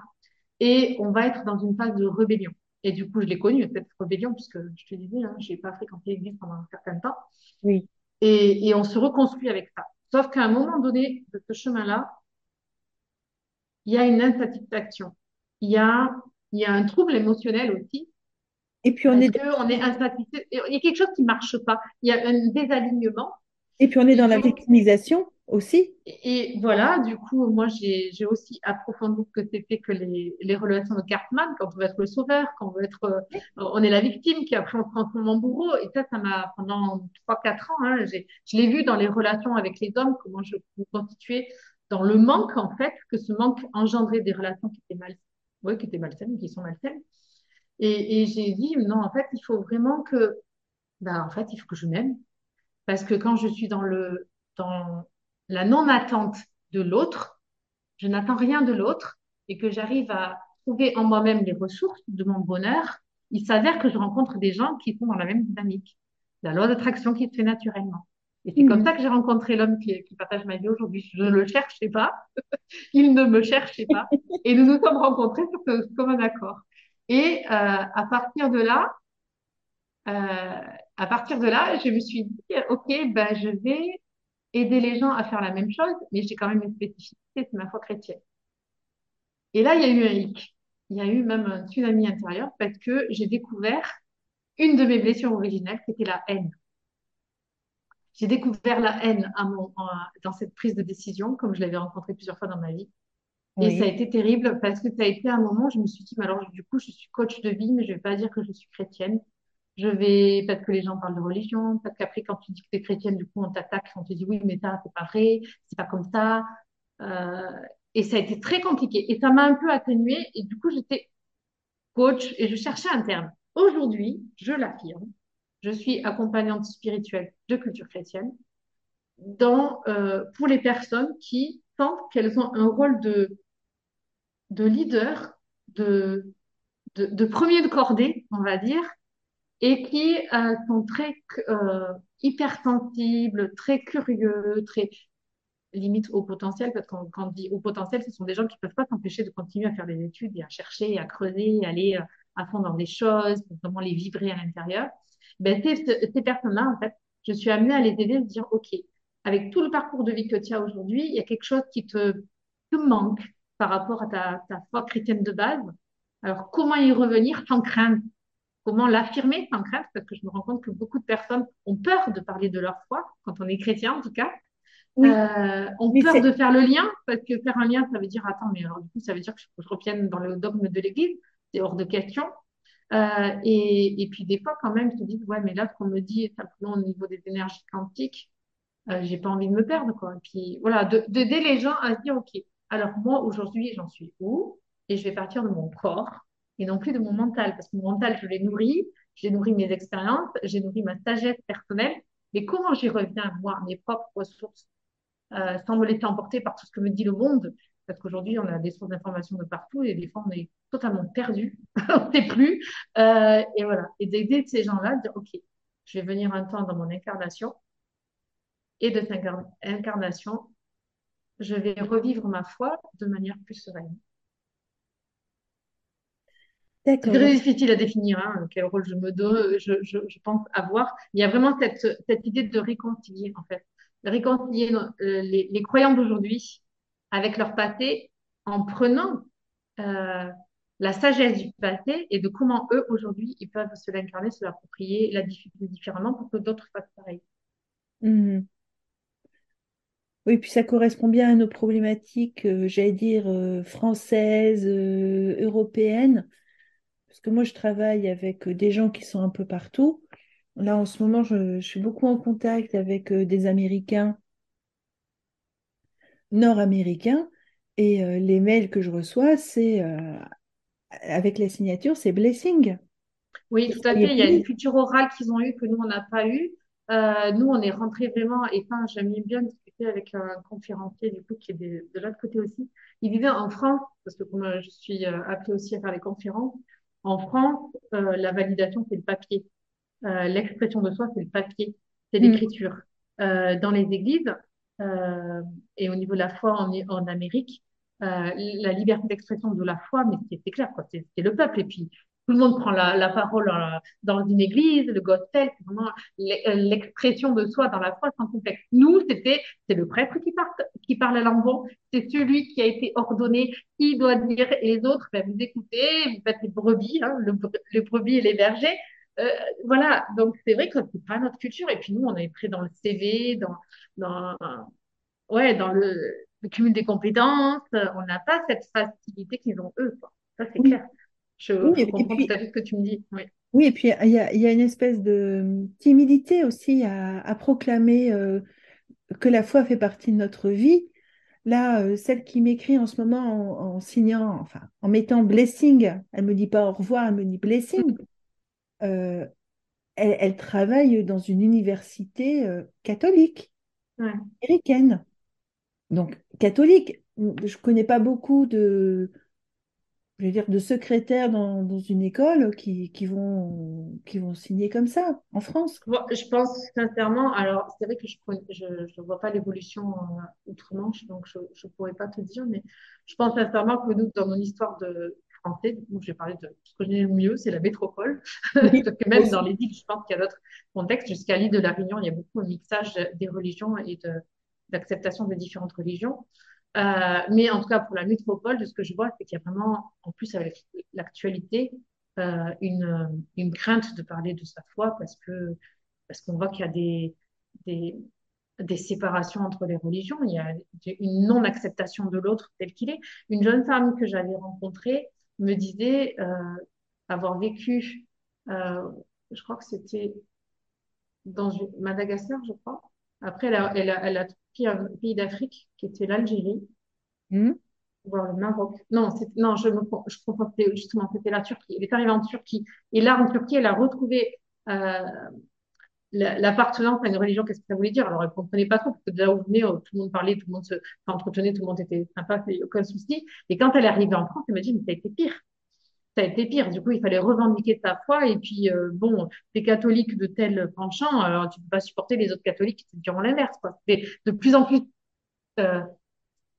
Et on va être dans une phase de rébellion. Et du coup, je l'ai connue, cette rébellion, puisque je te disais, hein, je n'ai pas fréquenté l'église pendant un certain temps. Oui. Et, et on se reconstruit avec ça. Sauf qu'à un moment donné de ce chemin-là, il y a une insatisfaction. Il y a, il y a un trouble émotionnel aussi. Et puis on est qu'on est insatisfait. Il y a quelque chose qui ne marche pas. Il y a un désalignement. et puis on est dans la victimisation aussi. et voilà, du coup, moi, j'ai, aussi approfondi que c'était que les, les relations de Cartman, quand on veut être le sauveur, quand on veut être, euh, on est la victime, qui après on se transforme en bourreau. Et ça, ça m'a, pendant trois quatre ans, hein, je l'ai vu dans les relations avec les hommes, comment je me constituais dans le manque, en fait, que ce manque engendrait des relations qui étaient mal, ouais, qui étaient malsaines, qui sont malsaines. Et, et j'ai dit, non, en fait, il faut vraiment que, ben, en fait, il faut que je m'aime. Parce que quand je suis dans le, dans la non-attente de l'autre, je n'attends rien de l'autre et que j'arrive à trouver en moi-même les ressources de mon bonheur, il s'avère que je rencontre des gens qui sont dans la même dynamique. La loi d'attraction qui se fait naturellement. Et c'est comme Mhm. ça que j'ai rencontré l'homme qui, qui partage ma vie aujourd'hui. Je ne le cherchais pas, [laughs] il ne me cherchait pas, et nous nous sommes rencontrés sur ce commun accord. Et euh, à partir de là, euh, à partir de là, je me suis dit, OK, ben, je vais aider les gens à faire la même chose, mais j'ai quand même une spécificité, c'est ma foi chrétienne. Et là, il y a eu un hic. Il y a eu même un tsunami intérieur parce que j'ai découvert une de mes blessures originelles, c'était la haine. J'ai découvert la haine à mon, à- dans cette prise de décision, comme je l'avais rencontrée plusieurs fois dans ma vie. Et ça a été terrible parce que ça a été un moment où je me suis dit, mais alors du coup, je suis coach de vie, mais je vais pas dire que je suis chrétienne. Je vais, parce que les gens parlent de religion, parce qu'après, quand tu dis que tu es chrétienne, du coup, on t'attaque, on te dit, oui, mais ça, c'est pas vrai, c'est pas comme ça. Euh, et ça a été très compliqué. Et ça m'a un peu atténuée. Et du coup, j'étais coach et je cherchais un terme. Aujourd'hui, je l'affirme, je suis accompagnante spirituelle de culture chrétienne dans, euh, pour les personnes qui sentent qu'elles ont un rôle de, de leader, de, de, de premier de cordée, on va dire, et qui euh, sont très euh, hypersensibles, très curieux, très limite au potentiel, parce qu'on quand on dit au potentiel, ce sont des gens qui ne peuvent pas s'empêcher de continuer à faire des études et à chercher, à creuser, à aller euh, à fond dans des choses, pour vraiment les vibrer à l'intérieur. Ben, ces, ces personnes-là, en fait, je suis amenée à les aider à se dire, OK, avec tout le parcours de vie que tu as aujourd'hui, il y a quelque chose qui te, te manque par rapport à ta, ta foi chrétienne de base. Alors, comment y revenir sans crainte? Comment l'affirmer sans crainte Parce que je me rends compte que beaucoup de personnes ont peur de parler de leur foi, quand on est chrétien en tout cas, Oui. euh, ont Mais peur de faire le lien, parce que faire un lien, ça veut dire, attends, mais alors du coup, ça veut dire que je, revienne dans le dogme de l'Église, c'est hors de question. Euh, et, et puis des fois, quand même, je te dis, ouais, mais là, ce qu'on me dit, simplement au niveau des énergies quantiques, euh, j'ai pas envie de me perdre, quoi. Et puis voilà, de- d'aider les gens à se dire, OK, alors moi, aujourd'hui, j'en suis où? Et je vais partir de mon corps et non plus de mon mental, parce que mon mental, je l'ai nourri, j'ai nourri mes expériences, j'ai nourri ma sagesse personnelle, mais comment j'y reviens, moi, mes propres ressources, euh, sans me laisser emporter par tout ce que me dit le monde? Parce qu'aujourd'hui, on a des sources d'informations de partout et des fois, on est totalement perdu, [laughs] on ne sait plus. Euh, et voilà, et d'aider ces gens-là, de dire, OK, je vais venir un temps dans mon incarnation et de cette incarnation, je vais revivre ma foi de manière plus sereine. C'est très difficile à définir hein, quel rôle je me donne, je, je, je pense avoir. Il y a vraiment cette, cette idée de réconcilier, en fait. Réconcilier euh, les, les croyants d'aujourd'hui avec leur passé en prenant euh, la sagesse du passé et de comment eux, aujourd'hui, ils peuvent se l'incarner, se l'approprier, la diffuser différemment pour que d'autres fassent pareil. mhm. Oui, puis ça correspond bien à nos problématiques, euh, j'allais dire, françaises, européennes. Parce que moi, je travaille avec euh, des gens qui sont un peu partout. Là, en ce moment, je, je suis beaucoup en contact avec euh, des Américains, Nord-Américains. Et euh, les mails que je reçois, c'est euh, avec la signature, c'est Blessing. Oui, tout à fait. Il y a une culture orale qu'ils ont eue que nous, on n'a pas eue. Euh, nous, on est rentré vraiment, et ça, j'aime bien discuter avec un conférencier, du coup, qui est de, de l'autre côté aussi. Il vivait en France, parce que comme je suis appelée aussi à faire les conférences, en France, euh, la validation, c'est le papier. Euh, l'expression de soi, c'est le papier, c'est Mm. l'écriture. Euh, dans les églises, euh, et au niveau de la foi en, en Amérique, euh, la liberté d'expression de la foi, mais c'est clair, c'est le peuple. Et puis, tout le monde prend la, la parole euh, dans une église, le gospel, c'est vraiment euh, l'expression de soi dans la foi sans complexe. Nous, c'était c'est le prêtre qui, part, qui parle à l'envoi, c'est celui qui a été ordonné, qui doit dire, et les autres, ben, vous écoutez, vous faites les brebis, hein, le, les brebis et les bergers. Euh, voilà, donc c'est vrai que c'est pas notre culture. Et puis nous, on est pris dans le CV, dans, dans, ouais, dans le, le cumul des compétences. On n'a pas cette facilité qu'ils ont eux. Quoi. Ça, c'est Oui, clair. Je, oui, je tout à fait ce que tu me dis. Oui. oui, et puis il y a, il y a une espèce de timidité aussi à, à proclamer euh, que la foi fait partie de notre vie. Là, euh, celle qui m'écrit en ce moment en, en signant, enfin, en mettant blessing, elle me dit pas au revoir, elle me dit blessing. Euh, elle, elle travaille dans une université euh, catholique, Ouais. américaine. Donc, catholique. Je connais pas beaucoup de, je veux dire, de secrétaires dans, dans une école qui, qui vont, qui vont signer comme ça en France. Je pense sincèrement, alors c'est vrai que je ne je, je vois pas l'évolution euh, outre-Manche, donc je ne pourrais pas te dire, mais je pense sincèrement que nous, dans mon histoire de français, donc je vais parler de ce que je connais le mieux, c'est la métropole. Oui, [laughs] Parce que même dans les îles, je pense qu'il y a d'autres contextes. Jusqu'à l'île de la Réunion, il y a beaucoup de mixage des religions et de, d'acceptation des différentes religions. Euh, mais en tout cas, pour la métropole, de ce que je vois, c'est qu'il y a vraiment, en plus avec l'actualité, euh, une, une crainte de parler de sa foi parce que parce qu'on voit qu'il y a des, des, des séparations entre les religions, il y a une non-acceptation de l'autre tel qu'il est. Une jeune femme que j'avais rencontrée me disait euh, avoir vécu, euh, je crois que c'était dans Madagascar, je crois. Après, elle a, elle a, elle a pris un pays d'Afrique qui était l'Algérie, Hmm? voire le Maroc. Non, non, je me, je comprends, justement, c'était la Turquie. Elle est arrivée en Turquie. Et là, en Turquie, elle a retrouvé euh, la- l'appartenance à une religion, qu'est-ce que ça voulait dire? Alors, elle ne comprenait pas trop, parce que de là où elle venait, euh, tout le monde parlait, tout le monde se enfin, entretenait, tout le monde était sympa, il n'y a aucun souci. Et quand elle est arrivée en France, elle m'a dit, mais ça a été pire. Ça a été pire. Du coup, il fallait revendiquer sa foi. Et puis, euh, bon, t'es catholique de tel penchant, alors tu peux pas supporter les autres catholiques qui étaient durant l'inverse. C'était de plus en plus, euh,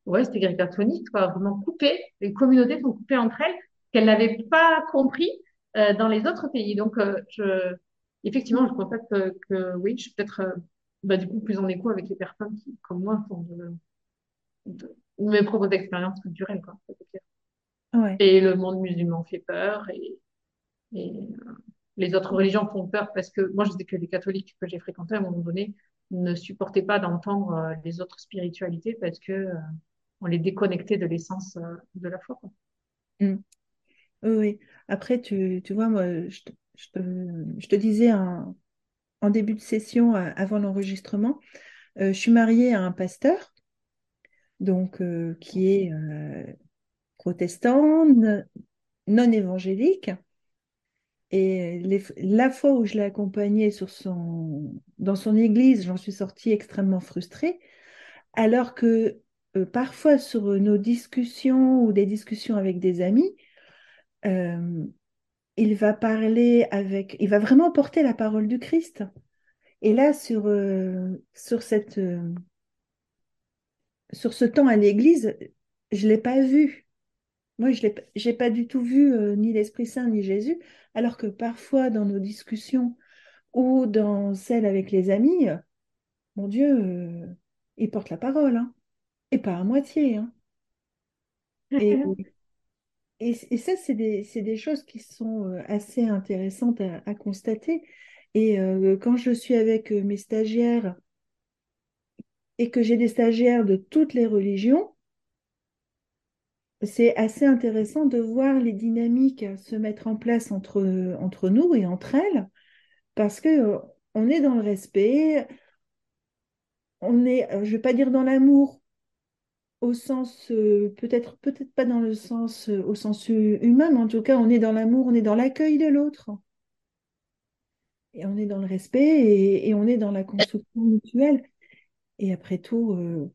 ouais, c'était grégationniste, quoi, vraiment coupé. Les communautés sont coupées entre elles, qu'elles n'avaient pas compris euh, dans les autres pays. Donc, euh, je, effectivement, je constate que, oui, je suis peut-être, euh, bah, du coup, plus en écho avec les personnes qui, comme moi, sont de, de mes propres expériences culturelles, quoi. Ouais. Et le monde musulman fait peur et, et euh, les autres religions font peur parce que moi, je sais que les catholiques que j'ai fréquentés à un moment donné ne supportaient pas d'entendre euh, les autres spiritualités parce que euh, on les déconnectait de l'essence de la foi, quoi. Hmm. Oui. Après, tu, tu vois, moi, je te, je te, je te disais en, en début de session, avant l'enregistrement, je suis mariée à un pasteur, donc euh, qui est euh, protestant, n- non évangélique. Et la fois où je l'ai accompagné sur son, dans son église, j'en suis sortie extrêmement frustrée, alors que euh, parfois sur nos discussions ou des discussions avec des amis, euh, il va parler avec, il va vraiment porter la parole du Christ. Et là, sur, euh, sur cette, sur ce temps à l'église, je ne l'ai pas vu. Moi, je j'ai pas du tout vu euh, ni l'Esprit Saint ni Jésus, alors que parfois dans nos discussions ou dans celles avec les amis, euh, mon Dieu, euh, il porte la parole, hein, et pas à moitié. hein. Et, [laughs] et, et ça, c'est des, choses qui sont euh, assez intéressantes à, à constater. Et quand je suis avec mes stagiaires et que j'ai des stagiaires de toutes les religions, c'est assez intéressant de voir les dynamiques se mettre en place entre, entre nous et entre elles, parce que euh, on est dans le respect, on est, euh, je vais pas dire dans l'amour, au sens, euh, peut-être, peut-être pas dans le sens, euh, au sens hu- humain, mais en tout cas, on est dans l'amour, on est dans l'accueil de l'autre, et on est dans le respect, et, on est dans la construction mutuelle. Et après tout,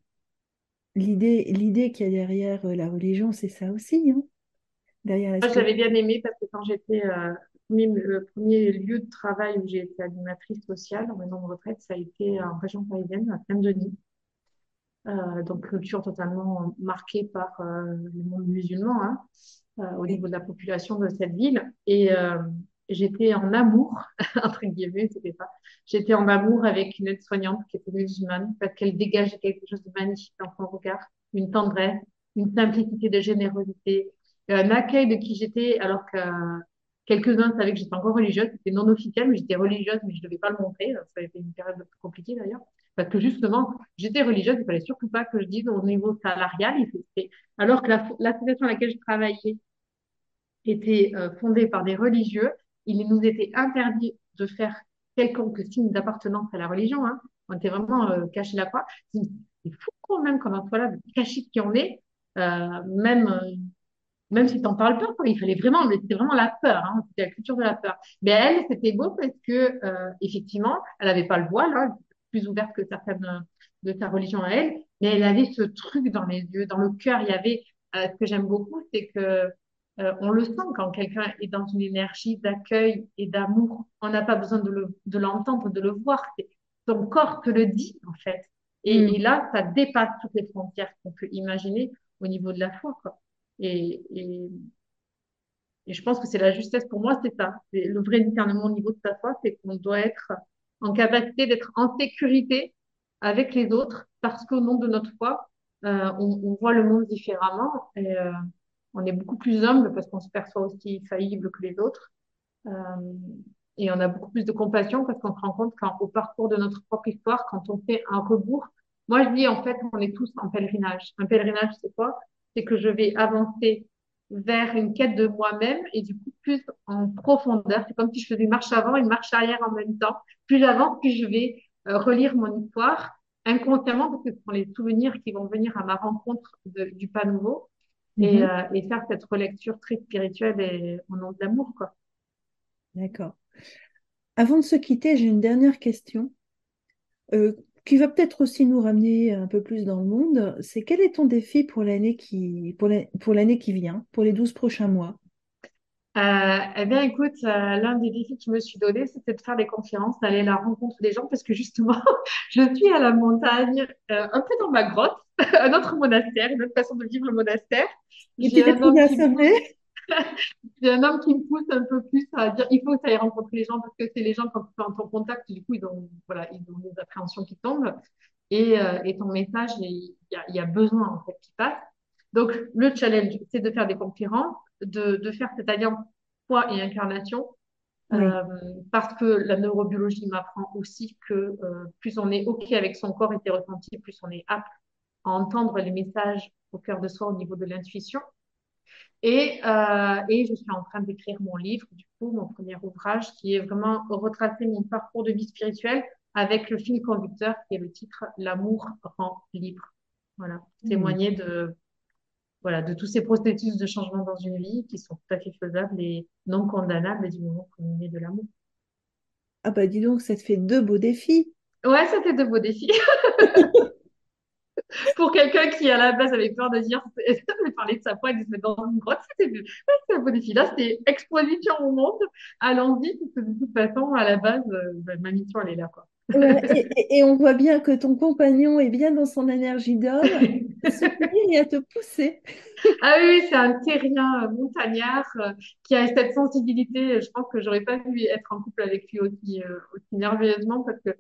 l'idée, l'idée qu'il y a derrière euh, la religion, c'est ça aussi, hein, derrière la Moi, spiritualité. bien aimé parce que quand j'étais euh, le premier lieu de travail où j'ai été animatrice sociale en maison de retraite, ça a été en région parisienne, à Saint-Denis. Euh, donc culture totalement marquée par euh, le monde musulman, hein. au niveau de la population de cette ville. Et j'étais en amour, [laughs] entre guillemets, c'était pas. J'étais en amour avec une aide-soignante qui était musulmane parce qu'elle dégageait quelque chose de magnifique dans son regard, une tendresse, une simplicité de générosité, un accueil de qui j'étais alors que quelques-uns savaient que j'étais encore religieuse, c'était non officiel, mais j'étais religieuse, mais je ne devais pas le montrer. Ça a été une période compliquée d'ailleurs. Parce que justement, j'étais religieuse, il fallait surtout pas que je dise au niveau salarial. Alors que l'association à laquelle je travaillais était euh, fondée par des religieux, il nous était interdit de faire quelconque signe d'appartenance à la religion. Hein. On était vraiment euh, caché la croix. C'est fou quand même comme un soit là, caché qui on est, euh, même euh, même si t'en parles pas, quoi. Il fallait vraiment, c'était vraiment la peur, hein. C'était la culture de la peur. Mais elle, c'était beau parce que, euh, effectivement, elle avait pas le voile, hein, plus ouverte que certaines de sa religion à elle, mais elle avait ce truc dans les yeux, dans le cœur. Il y avait, euh, ce que j'aime beaucoup, c'est que euh, on le sent quand quelqu'un est dans une énergie d'accueil et d'amour. On n'a pas besoin de, le, de l'entendre, de le voir. Son corps te le dit, en fait. Et, mm. et, là, ça dépasse toutes les frontières qu'on peut imaginer au niveau de la foi, quoi. Et, et, et je pense que c'est la justesse pour moi, c'est ça. Le vrai discernement au niveau de sa foi, c'est qu'on doit être en capacité d'être en sécurité avec les autres parce qu'au nom de notre foi, euh, on, on, voit le monde différemment et euh, on est beaucoup plus humble parce qu'on se perçoit aussi faillible que les autres. Euh, et on a beaucoup plus de compassion parce qu'on se rend compte qu'au parcours de notre propre histoire, quand on fait un rebours, moi je dis en fait on est tous en pèlerinage. Un pèlerinage c'est quoi? C'est que je vais avancer vers une quête de moi-même et du coup plus en profondeur. C'est comme si je faisais une marche avant et une marche arrière en même temps. Plus j'avance, plus je vais euh, relire mon histoire inconsciemment parce que ce sont les souvenirs qui vont venir à ma rencontre du pas nouveau et, mhm. euh, et, faire cette relecture très spirituelle et au nom de l'amour. quoi. D'accord. Avant de se quitter, j'ai une dernière question. Euh, qui va peut-être aussi nous ramener un peu plus dans le monde, c'est quel est ton défi pour l'année qui, pour l'année qui vient, pour les 12 prochains mois? Euh, eh bien, écoute, euh, l'un des défis que je me suis donné, c'était de faire des conférences, d'aller à la rencontre des gens, parce que justement, [laughs] je suis à la montagne, euh, un peu dans ma grotte, [laughs] un autre monastère, une autre façon de vivre le monastère. Et t'es trouvé à J'ai un homme qui me pousse un peu plus à dire il faut que tu ailles rencontrer les gens parce que c'est les gens quand tu es en contact, du coup, ils ont, voilà, ils ont des appréhensions qui tombent. Et, euh, et ton message, il y a, y a, besoin en fait qui passe. Donc, le challenge, c'est de faire des conférences, de, de faire cette alliance foi et incarnation. Euh, parce que la neurobiologie m'apprend aussi que euh, plus on est OK avec son corps et ses ressentis, plus on est apte à entendre les messages au cœur de soi au niveau de l'intuition. Et, euh, et je suis en train d'écrire mon livre, du coup, mon premier ouvrage, qui est vraiment retracer mon parcours de vie spirituelle avec le fil conducteur qui est le titre L'amour rend libre. Voilà, mmh. témoigner de, voilà, de tous ces processus de changement dans une vie qui sont tout à fait faisables et non condamnables du moment qu'on est de l'amour. Ah bah dis donc, ça te fait deux beaux défis. Ouais, ça fait deux beaux défis. [laughs] pour quelqu'un qui à la base avait peur de dire [laughs] de parler de sa foi et de se mettre dans une grotte, c'était un beau défi. Là, c'était exposition au monde, allons-y, parce que de toute façon, à la base, euh, bah, ma mission, elle est là. Quoi. et, on voit bien que ton compagnon est bien dans son énergie d'homme, [laughs] à soutenir et à te pousser. Ah oui, c'est un terrien montagnard euh, qui a cette sensibilité. Je pense que j'aurais pas pu être en couple avec lui aussi, euh, aussi nerveusement parce que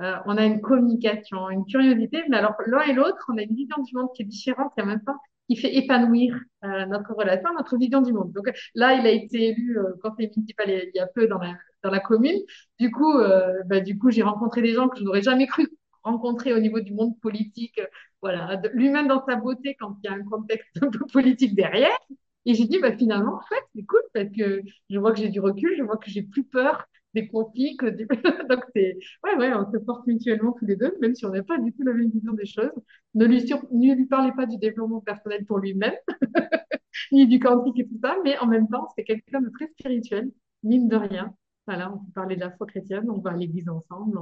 euh, on a une communication, une curiosité, mais alors l'un et l'autre, on a une vision du monde qui est différente et en même temps qui fait épanouir euh, notre relation, notre vision du monde. Donc là, il a été élu euh, conseiller municipal il y a peu dans la, dans la commune. Du coup, euh, bah, du coup, j'ai rencontré des gens que je n'aurais jamais cru rencontrer au niveau du monde politique. Voilà, lui-même dans sa beauté quand il y a un contexte [laughs] politique derrière. Et j'ai dit, bah, finalement, en fait, c'est cool parce que je vois que j'ai du recul, je vois que j'ai plus peur des conflits que [laughs] donc c'est ouais ouais on se porte mutuellement tous les deux même si on n'a pas du tout la même vision des choses. Ne lui sur... ne lui parlez pas du développement personnel pour lui-même [laughs] ni du quantique et tout ça mais en même temps c'est quelqu'un de très spirituel mine de rien. Voilà on peut parler de la foi chrétienne on va à l'église ensemble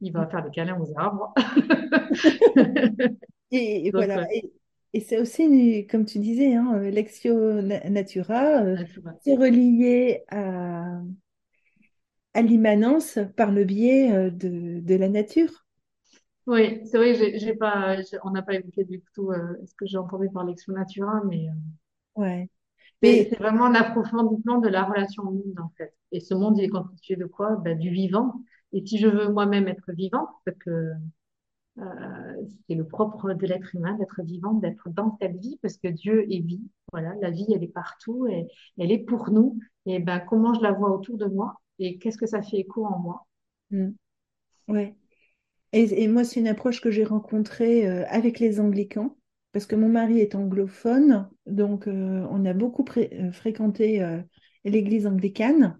il va faire des câlins aux arbres. [laughs] Et, voilà et... c'est aussi, comme tu disais, hein, l'exio natura, euh, c'est relié à, à l'immanence par le biais euh, de, de la nature. Oui, c'est vrai, j'ai pas, on n'a pas évoqué du tout euh, ce que j'ai entendu par l'expo natura, mais. Euh, ouais. Mais c'est vraiment un approfondissement de la relation au monde, en fait. Et ce monde, il est constitué de quoi? Ben, du vivant. Et si je veux moi-même être vivante, parce que euh, c'est le propre de l'être humain d'être vivant, d'être dans cette vie, parce que Dieu est vie. Voilà, la vie, elle est partout, et elle est pour nous. Et ben, comment je la vois autour de moi? Et qu'est-ce que ça fait écho en moi? Mm. Ouais. Et, moi, c'est une approche que j'ai rencontrée euh, avec les anglicans, parce que mon mari est anglophone, donc euh, on a beaucoup fréquenté l'église anglicane.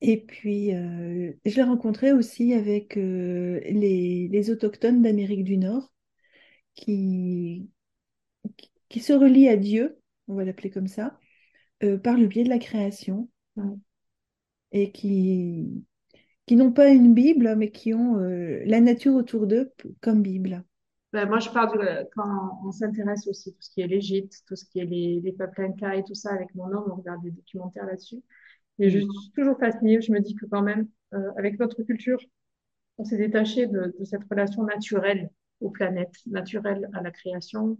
Et puis, euh, je l'ai rencontré aussi avec euh, les, autochtones d'Amérique du Nord qui, qui, se relient à Dieu, on va l'appeler comme ça, euh, par le biais de la création. Et qui, qui n'ont pas une Bible, mais qui ont la nature autour d'eux comme Bible. Ben, moi, je parle de quand on s'intéresse aussi tout ce qui est l'Égypte, tout ce qui est les, les peuples incas et tout ça avec mon homme, on regarde des documentaires là-dessus. Et je suis toujours fascinée. Je me dis que quand même, euh, avec notre culture, on s'est détaché de, de, cette relation naturelle aux planètes, naturelle à la création,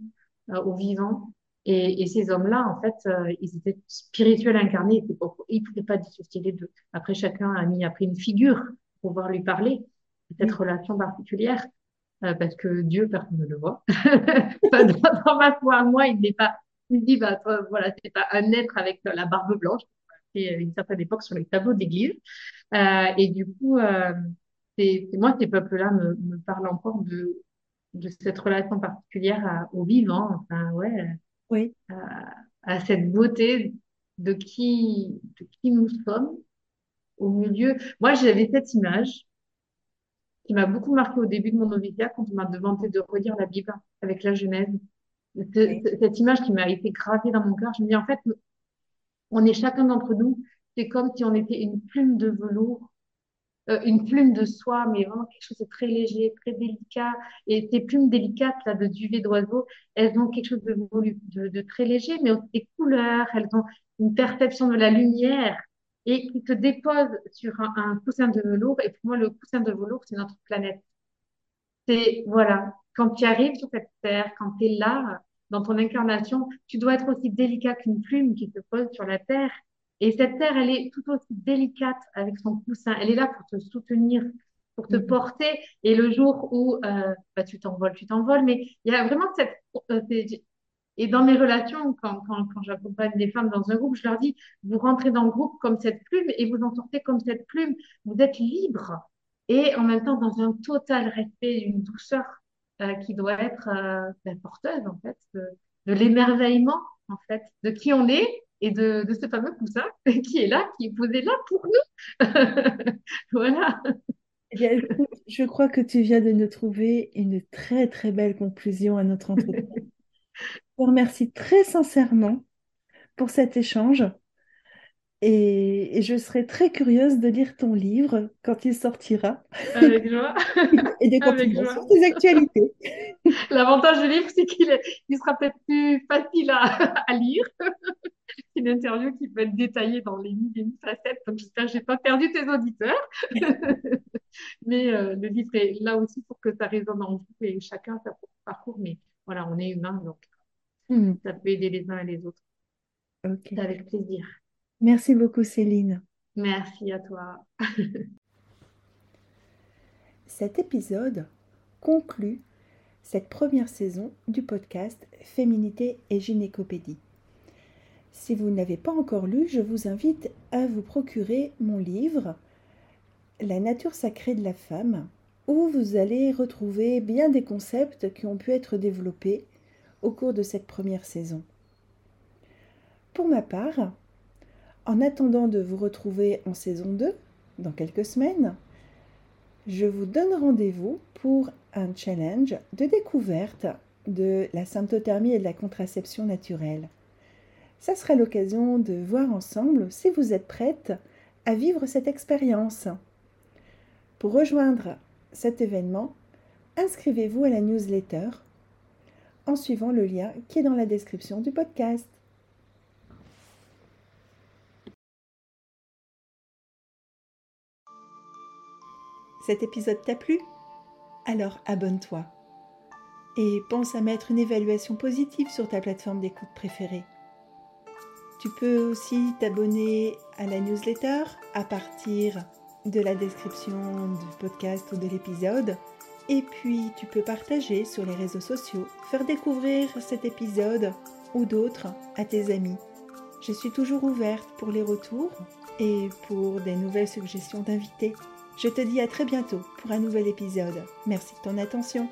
euh, au vivant. Et, et ces hommes-là, en fait, euh, ils étaient spirituels incarnés. Ils ne pouvaient pas dissocier les deux. Après, chacun a mis après une figure pour pouvoir lui parler de cette relation particulière. Euh, parce que Dieu, personne ne le voit. [laughs] dans, dans, ma foi, moi, il n'est pas. Il dit, bah, toi, voilà, c'est pas un être avec la barbe blanche à une certaine époque sur les tableaux d'église. Euh, et du coup, euh, c'est moi, ces peuples-là me, me parlent encore de, de cette relation particulière au vivant, enfin, ouais, oui. à, à, cette beauté de qui, de qui nous sommes au milieu. Moi, j'avais cette image qui m'a beaucoup marqué au début de mon noviciat quand on m'a demandé de relire la Bible avec la Genèse. Cette image qui m'a été gravée dans mon cœur, je me dis en fait, on est chacun d'entre nous, c'est comme si on était une plume de velours, euh, une plume de soie, mais vraiment quelque chose de très léger, très délicat. Et ces plumes délicates là de duvet d'oiseau, elles ont quelque chose de, de, de, très léger, mais aussi des couleurs, elles ont une perception de la lumière et qui se dépose sur un, un coussin de velours. Et pour moi, le coussin de velours, c'est notre planète. C'est, voilà, quand tu arrives sur cette terre, quand tu es là, dans ton incarnation, tu dois être aussi délicat qu'une plume qui se pose sur la terre. Et cette terre, elle est tout aussi délicate avec son coussin. Elle est là pour te soutenir, pour te mhm. porter. Et le jour où euh, bah, tu t'envoles, tu t'envoles. Mais il y a vraiment cette... Euh, et dans mes relations, quand, quand, quand j'accompagne des femmes dans un groupe, je leur dis, vous rentrez dans le groupe comme cette plume et vous en sortez comme cette plume. Vous êtes libre et en même temps dans un total respect, une douceur euh, qui doit être euh, ben, porteuse en fait de, de l'émerveillement en fait de qui on est et de, de ce fameux coussin [laughs] qui est là, qui est posé là pour nous. [laughs] voilà. Eh je crois que tu viens de nous trouver une très très belle conclusion à notre entretien. [laughs] je vous remercie très sincèrement pour cet échange. Et, je serai très curieuse de lire ton livre quand il sortira. Avec joie. et de continuer sur tes actualités. L'avantage du livre, c'est qu'il il sera peut-être plus facile à, à lire. C'est [laughs] une interview qui peut être détaillée dans les mille et une facettes. Donc, j'espère que je n'ai pas perdu tes auditeurs. [laughs] Mais euh, le livre est là aussi pour que ça résonne en vous et chacun sa propre parcours. Mais voilà, on est humain, donc hmm. ça peut aider les uns et les autres. Okay. Avec plaisir. Merci beaucoup Céline. Merci à toi. [laughs] Cet épisode conclut cette première saison du podcast Féminité et gynécopédie. Si vous n'avez pas encore lu, je vous invite à vous procurer mon livre La nature sacrée de la femme, où vous allez retrouver bien des concepts qui ont pu être développés au cours de cette première saison. Pour ma part, en attendant de vous retrouver en saison 2, dans quelques semaines, je vous donne rendez-vous pour un challenge de découverte de la symptothermie et de la contraception naturelle. Ça sera l'occasion de voir ensemble si vous êtes prête à vivre cette expérience. Pour rejoindre cet événement, inscrivez-vous à la newsletter en suivant le lien qui est dans la description du podcast. Cet épisode t'a plu? Alors abonne-toi. Et pense à mettre une évaluation positive sur ta plateforme d'écoute préférée. Tu peux aussi t'abonner à la newsletter à partir de la description du podcast ou de l'épisode. Et puis tu peux partager sur les réseaux sociaux, faire découvrir cet épisode ou d'autres à tes amis. Je suis toujours ouverte pour les retours et pour des nouvelles suggestions d'invités. Je te dis à très bientôt pour un nouvel épisode. Merci de ton attention.